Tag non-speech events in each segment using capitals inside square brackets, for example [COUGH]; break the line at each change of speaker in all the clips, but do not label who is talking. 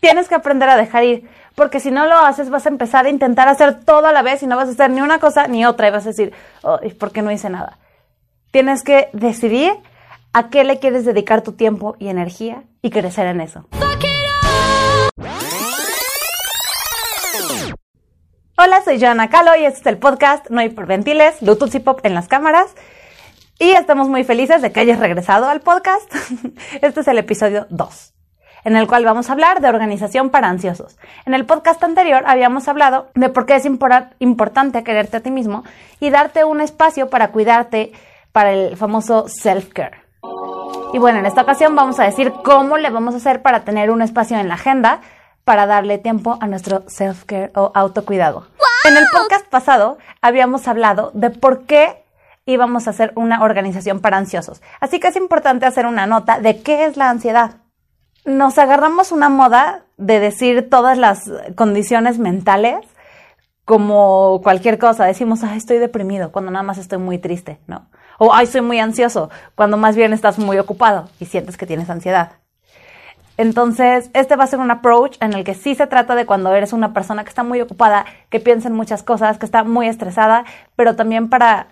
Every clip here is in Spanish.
tienes que aprender a dejar ir, porque si no lo haces vas a empezar a intentar hacer todo a la vez y no vas a hacer ni una cosa ni otra y vas a decir, ¿por qué no hice nada? Tienes que decidir a qué le quieres dedicar tu tiempo y energía y crecer en eso. Hola, soy Joana Calo y este es el podcast No Hiperventiles, Bluetooth y Pop en las cámaras. Y estamos muy felices de que hayas regresado al podcast. [LAUGHS] Este es el episodio 2 en el cual vamos a hablar de organización para ansiosos. En el podcast anterior habíamos hablado de por qué es importante quererte a ti mismo y darte un espacio para cuidarte para el famoso self-care. Y bueno, en esta ocasión vamos a decir cómo le vamos a hacer para tener un espacio en la agenda para darle tiempo a nuestro self-care o autocuidado. En el podcast pasado habíamos hablado de por qué íbamos a hacer una organización para ansiosos. Así que es importante hacer una nota de qué es la ansiedad nos agarramos una moda de decir todas las condiciones mentales como cualquier cosa. Decimos, ay, estoy deprimido, cuando nada más estoy muy triste, ¿no? O, ay, soy muy ansioso, cuando más bien estás muy ocupado y sientes que tienes ansiedad. Entonces, este va a ser un approach en el que sí se trata de cuando eres una persona que está muy ocupada, que piensa en muchas cosas, que está muy estresada, pero también para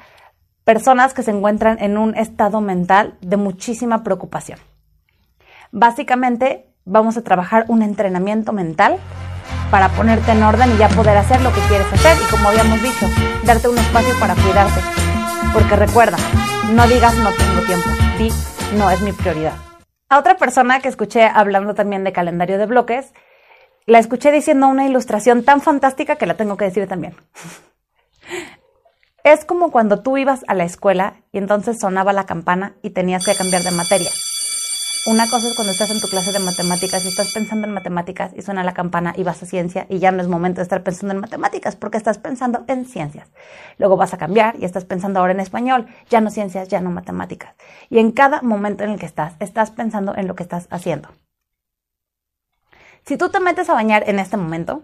personas que se encuentran en un estado mental de muchísima preocupación. Básicamente vamos a trabajar un entrenamiento mental para ponerte en orden y ya poder hacer lo que quieres hacer y como habíamos dicho, darte un espacio para cuidarte. Porque recuerda, no digas no tengo tiempo, di no es mi prioridad. A otra persona que escuché hablando también de calendario de bloques, la escuché diciendo una ilustración tan fantástica que la tengo que decir también. [LAUGHS] Es como cuando tú ibas a la escuela y entonces sonaba la campana y tenías que cambiar de materia. Una cosa es cuando estás en tu clase de matemáticas y estás pensando en matemáticas y suena la campana y vas a ciencia y ya no es momento de estar pensando en matemáticas porque estás pensando en ciencias. Luego vas a cambiar y estás pensando ahora en español, ya no ciencias, ya no matemáticas. Y en cada momento en el que estás, estás pensando en lo que estás haciendo. Si tú te metes a bañar en este momento,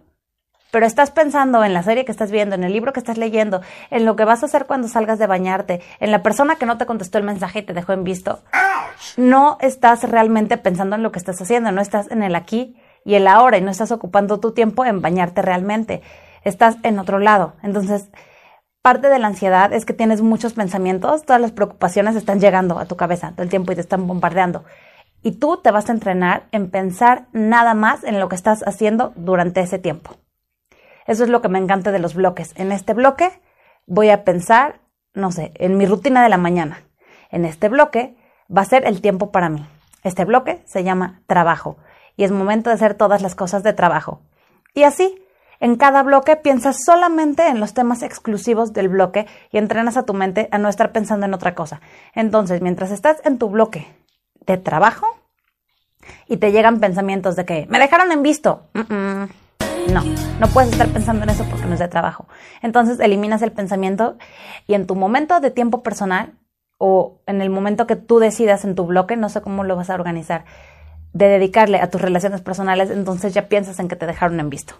pero estás pensando en la serie que estás viendo, en el libro que estás leyendo, en lo que vas a hacer cuando salgas de bañarte, en la persona que no te contestó el mensaje y te dejó en visto, no estás realmente pensando en lo que estás haciendo, no estás en el aquí y el ahora y no estás ocupando tu tiempo en bañarte realmente, estás en otro lado. Entonces, parte de la ansiedad es que tienes muchos pensamientos, todas las preocupaciones están llegando a tu cabeza todo el tiempo y te están bombardeando. Y tú te vas a entrenar en pensar nada más en lo que estás haciendo durante ese tiempo. Eso es lo que me encanta de los bloques. En este bloque voy a pensar, no sé, en mi rutina de la mañana. En este bloque va a ser el tiempo para mí. Este bloque se llama trabajo y es momento de hacer todas las cosas de trabajo. Y así, en cada bloque piensas solamente en los temas exclusivos del bloque y entrenas a tu mente a no estar pensando en otra cosa. Entonces, mientras estás en tu bloque de trabajo y te llegan pensamientos de que me dejaron en visto, no, no puedes estar pensando en eso porque no es de trabajo. Entonces eliminas el pensamiento y en tu momento de tiempo personal o en el momento que tú decidas en tu bloque, no sé cómo lo vas a organizar, de dedicarle a tus relaciones personales, entonces ya piensas en que te dejaron en visto.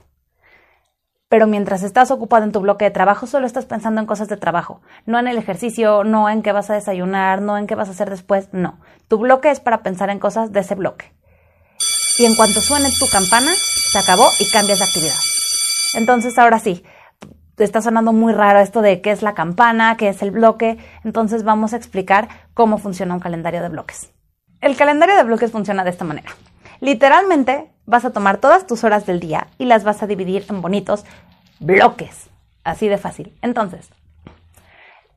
Pero mientras estás ocupado en tu bloque de trabajo, solo estás pensando en cosas de trabajo, no en el ejercicio, no en qué vas a desayunar, no en qué vas a hacer después, no. Tu bloque es para pensar en cosas de ese bloque. Y en cuanto suene tu campana, se acabó y cambias de actividad. Entonces, ahora sí, te está sonando muy raro esto de qué es la campana, qué es el bloque. Entonces, vamos a explicar cómo funciona un calendario de bloques. El calendario de bloques funciona de esta manera. Literalmente, vas a tomar todas tus horas del día y las vas a dividir en bonitos bloques. Así de fácil. Entonces,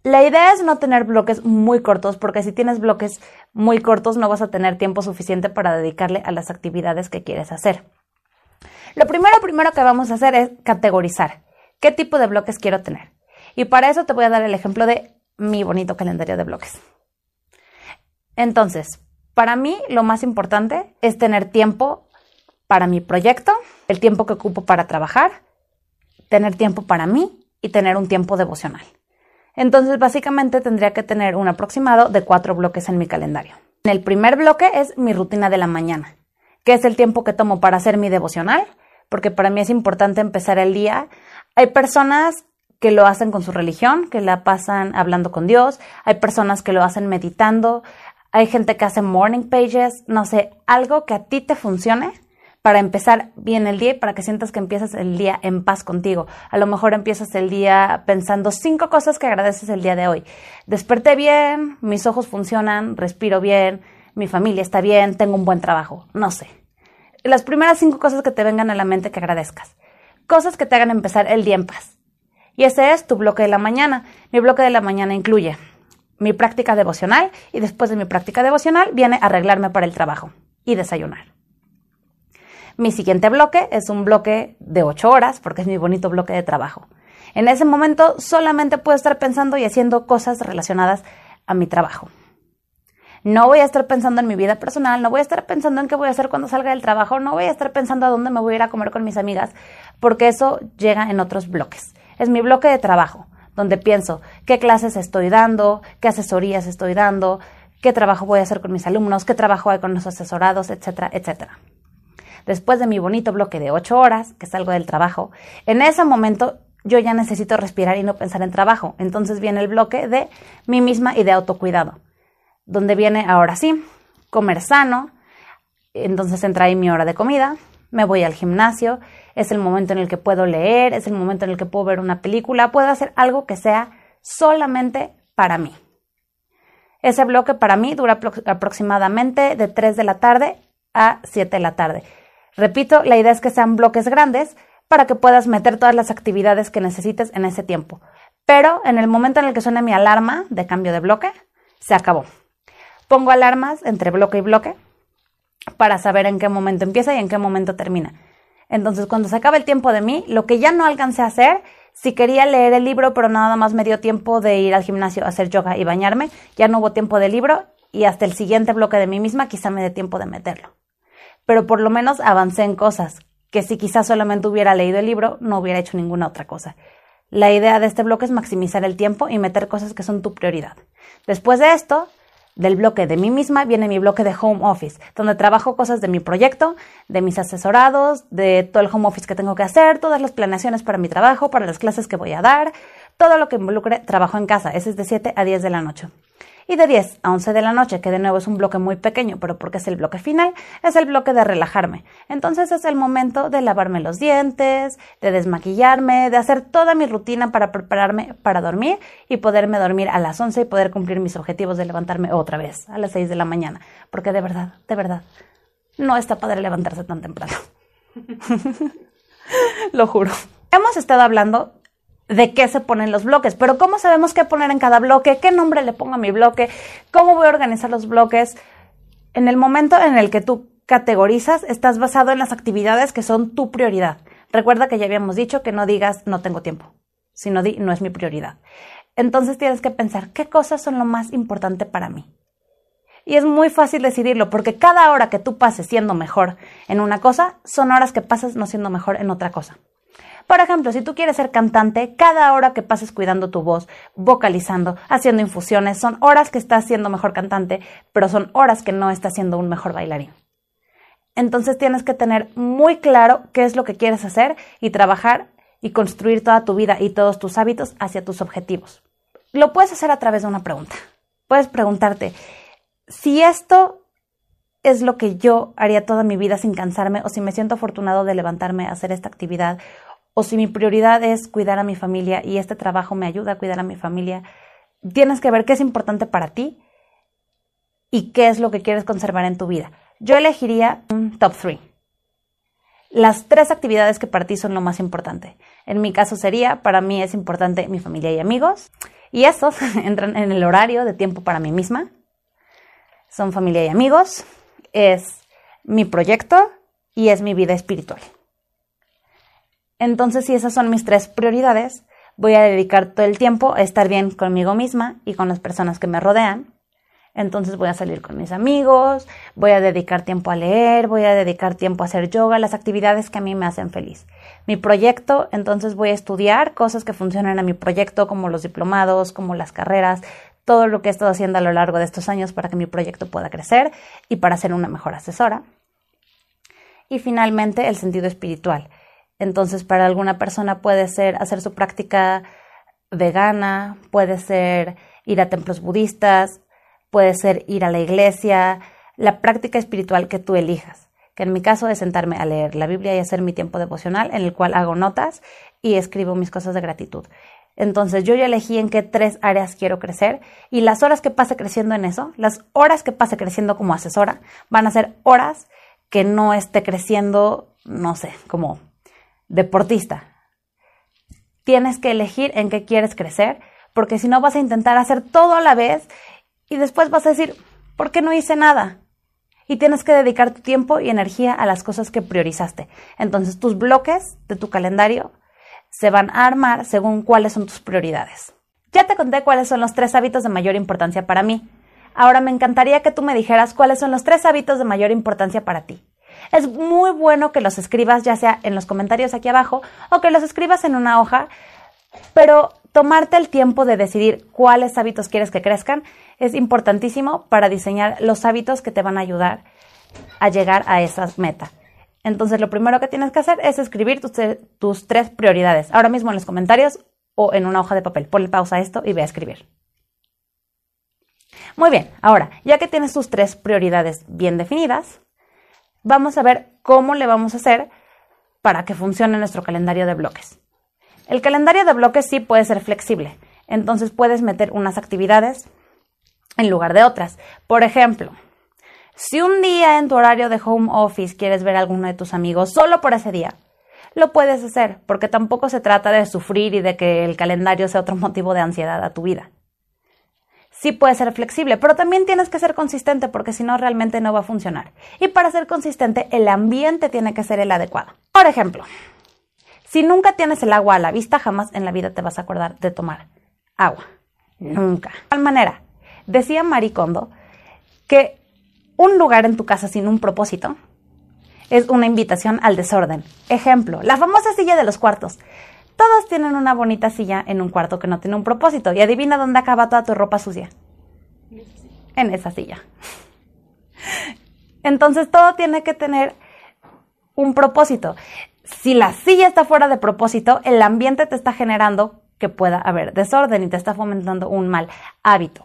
la idea es no tener bloques muy cortos, porque si tienes bloques muy cortos no vas a tener tiempo suficiente para dedicarle a las actividades que quieres hacer. Lo primero, primero que vamos a hacer es categorizar qué tipo de bloques quiero tener. Y para eso te voy a dar el ejemplo de mi bonito calendario de bloques. Entonces, para mí lo más importante es tener tiempo para mi proyecto, el tiempo que ocupo para trabajar, tener tiempo para mí y tener un tiempo devocional. Entonces, básicamente tendría que tener un aproximado de cuatro bloques en mi calendario. El primer bloque es mi rutina de la mañana, que es el tiempo que tomo para hacer mi devocional, porque para mí es importante empezar el día. Hay personas que lo hacen con su religión, que la pasan hablando con Dios, hay personas que lo hacen meditando, hay gente que hace morning pages, no sé, algo que a ti te funcione, para empezar bien el día y para que sientas que empiezas el día en paz contigo. A lo mejor empiezas el día pensando cinco cosas que agradeces el día de hoy. Desperté bien, mis ojos funcionan, respiro bien, mi familia está bien, tengo un buen trabajo, no sé. Las primeras cinco cosas que te vengan a la mente que agradezcas. Cosas que te hagan empezar el día en paz. Y ese es tu bloque de la mañana. Mi bloque de la mañana incluye mi práctica devocional y después de mi práctica devocional viene arreglarme para el trabajo y desayunar. Mi siguiente bloque es un bloque de ocho horas, porque es mi bonito bloque de trabajo. En ese momento solamente puedo estar pensando y haciendo cosas relacionadas a mi trabajo. No voy a estar pensando en mi vida personal, no voy a estar pensando en qué voy a hacer cuando salga del trabajo, no voy a estar pensando a dónde me voy a ir a comer con mis amigas, porque eso llega en otros bloques. Es mi bloque de trabajo, donde pienso qué clases estoy dando, qué asesorías estoy dando, qué trabajo voy a hacer con mis alumnos, qué trabajo hay con los asesorados, etcétera, etcétera después de mi bonito bloque de ocho horas, que salgo del trabajo, en ese momento yo ya necesito respirar y no pensar en trabajo. Entonces viene el bloque de mí misma y de autocuidado, donde viene ahora sí, comer sano, entonces entra ahí mi hora de comida, me voy al gimnasio, es el momento en el que puedo leer, es el momento en el que puedo ver una película, puedo hacer algo que sea solamente para mí. Ese bloque para mí dura aproximadamente de 3 de la tarde a 7 de la tarde. Repito, la idea es que sean bloques grandes para que puedas meter todas las actividades que necesites en ese tiempo. Pero en el momento en el que suene mi alarma de cambio de bloque, se acabó. Pongo alarmas entre bloque y bloque para saber en qué momento empieza y en qué momento termina. Entonces, cuando se acaba el tiempo de mí, lo que ya no alcancé a hacer, si quería leer el libro, pero nada más me dio tiempo de ir al gimnasio a hacer yoga y bañarme, ya no hubo tiempo de libro y hasta el siguiente bloque de mí misma quizá me dé tiempo de meterlo pero por lo menos avancé en cosas que si quizás solamente hubiera leído el libro no hubiera hecho ninguna otra cosa. La idea de este bloque es maximizar el tiempo y meter cosas que son tu prioridad. Después de esto, del bloque de mí misma viene mi bloque de home office, donde trabajo cosas de mi proyecto, de mis asesorados, de todo el home office que tengo que hacer, todas las planeaciones para mi trabajo, para las clases que voy a dar, todo lo que involucre trabajo en casa. Ese es de 7 a 10 de la noche. Y de 10 a 11 de la noche, que de nuevo es un bloque muy pequeño, pero porque es el bloque final, es el bloque de relajarme. Entonces es el momento de lavarme los dientes, de desmaquillarme, de hacer toda mi rutina para prepararme para dormir y poderme dormir a las 11 y poder cumplir mis objetivos de levantarme otra vez a las 6 de la mañana. Porque de verdad, de verdad, no está padre levantarse tan temprano. [LAUGHS] Lo juro. Hemos estado hablando de qué se ponen los bloques, pero ¿cómo sabemos qué poner en cada bloque? ¿Qué nombre le pongo a mi bloque? ¿Cómo voy a organizar los bloques? En el momento en el que tú categorizas, estás basado en las actividades que son tu prioridad. Recuerda que ya habíamos dicho que no digas no tengo tiempo, sino di no es mi prioridad. Entonces tienes que pensar qué cosas son lo más importante para mí. Y es muy fácil decidirlo porque cada hora que tú pases siendo mejor en una cosa son horas que pasas no siendo mejor en otra cosa. Por ejemplo, si tú quieres ser cantante, cada hora que pases cuidando tu voz, vocalizando, haciendo infusiones, son horas que estás siendo mejor cantante, pero son horas que no estás siendo un mejor bailarín. Entonces tienes que tener muy claro qué es lo que quieres hacer y trabajar y construir toda tu vida y todos tus hábitos hacia tus objetivos. Lo puedes hacer a través de una pregunta. Puedes preguntarte, si esto es lo que yo haría toda mi vida sin cansarme o si me siento afortunado de levantarme a hacer esta actividad o si mi prioridad es cuidar a mi familia y este trabajo me ayuda a cuidar a mi familia, tienes que ver qué es importante para ti y qué es lo que quieres conservar en tu vida. Yo elegiría un top 3. Las tres actividades que para ti son lo más importante. En mi caso sería, para mí es importante mi familia y amigos. Y esos [LAUGHS] entran en el horario de tiempo para mí misma. Son familia y amigos. Es mi proyecto y es mi vida espiritual. Entonces, si esas son mis tres prioridades, voy a dedicar todo el tiempo a estar bien conmigo misma y con las personas que me rodean. Entonces voy a salir con mis amigos, voy a dedicar tiempo a leer, voy a dedicar tiempo a hacer yoga, las actividades que a mí me hacen feliz. Mi proyecto, entonces voy a estudiar cosas que funcionan a mi proyecto, como los diplomados, como las carreras, todo lo que he estado haciendo a lo largo de estos años para que mi proyecto pueda crecer y para ser una mejor asesora. Y finalmente, el sentido espiritual. Entonces, para alguna persona puede ser hacer su práctica vegana, puede ser ir a templos budistas, puede ser ir a la iglesia, la práctica espiritual que tú elijas. que en mi caso es sentarme a leer la Biblia y hacer mi tiempo devocional en el cual hago notas y escribo mis cosas de gratitud. Entonces yo ya elegí en qué tres áreas quiero crecer y las horas que pase creciendo en eso, las horas que pase creciendo como asesora, van a ser horas que no esté creciendo, no sé, como deportista. Tienes que elegir en qué quieres crecer, porque si no vas a intentar hacer todo a la vez y después vas a decir, ¿por qué no hice nada? Y tienes que dedicar tu tiempo y energía a las cosas que priorizaste. Entonces tus bloques de tu calendario se van a armar según cuáles son tus prioridades. Ya te conté cuáles son los tres hábitos de mayor importancia para mí. Ahora me encantaría que tú me dijeras cuáles son los tres hábitos de mayor importancia para ti. Es muy bueno que los escribas ya sea en los comentarios aquí abajo o que los escribas en una hoja, pero tomarte el tiempo de decidir cuáles hábitos quieres que crezcan es importantísimo para diseñar los hábitos que te van a ayudar a llegar a esa meta. Entonces, lo primero que tienes que hacer es escribir tus, tres prioridades. Ahora mismo en los comentarios o en una hoja de papel. Ponle pausa a esto y ve a escribir. Muy bien, ahora, ya que tienes tus tres prioridades bien definidas, vamos a ver cómo le vamos a hacer para que funcione nuestro calendario de bloques. El calendario de bloques sí puede ser flexible, entonces puedes meter unas actividades en lugar de otras. Por ejemplo, si un día en tu horario de home office quieres ver a alguno de tus amigos solo por ese día, lo puedes hacer, porque tampoco se trata de sufrir y de que el calendario sea otro [LAUGHS] motivo de ansiedad a tu vida sí puede ser flexible, pero también tienes que ser consistente porque si no realmente no va a funcionar. Y para ser consistente, el ambiente tiene que ser el adecuado. Por ejemplo, si nunca tienes el agua a la vista, jamás en la vida te vas a acordar de tomar agua. Nunca. De tal manera, decía Marie Kondo que un lugar en tu casa sin un propósito es una invitación al desorden. Ejemplo, la famosa silla de los cuartos. Todos tienen una bonita silla en un cuarto que no tiene un propósito. Y adivina dónde acaba toda tu ropa sucia. En esa silla. Entonces todo tiene que tener un propósito. Si la silla está fuera de propósito, el ambiente te está generando que pueda haber desorden y te está fomentando un mal hábito.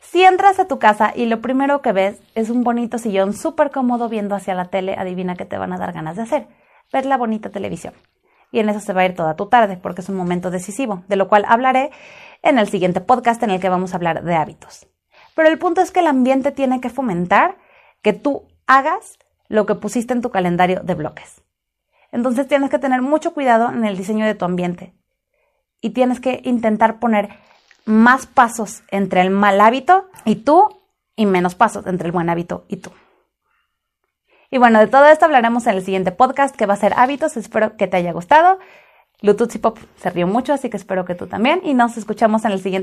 Si entras a tu casa y lo primero que ves es un bonito sillón súper cómodo viendo hacia la tele, adivina qué te van a dar ganas de hacer. Ver la bonita televisión y en eso se va a ir toda tu tarde porque es un momento decisivo, de lo cual hablaré en el siguiente podcast en el que vamos a hablar de hábitos. Pero el punto es que el ambiente tiene que fomentar que tú hagas lo que pusiste en tu calendario de bloques. Entonces tienes que tener mucho cuidado en el diseño de tu ambiente y tienes que intentar poner más pasos entre el mal hábito y tú y menos pasos entre el buen hábito y tú. Y bueno, de todo esto hablaremos en el siguiente podcast que va a ser hábitos. Espero que te haya gustado. Lututsi Pop se rió mucho, así que espero que tú también. Y nos escuchamos en el siguiente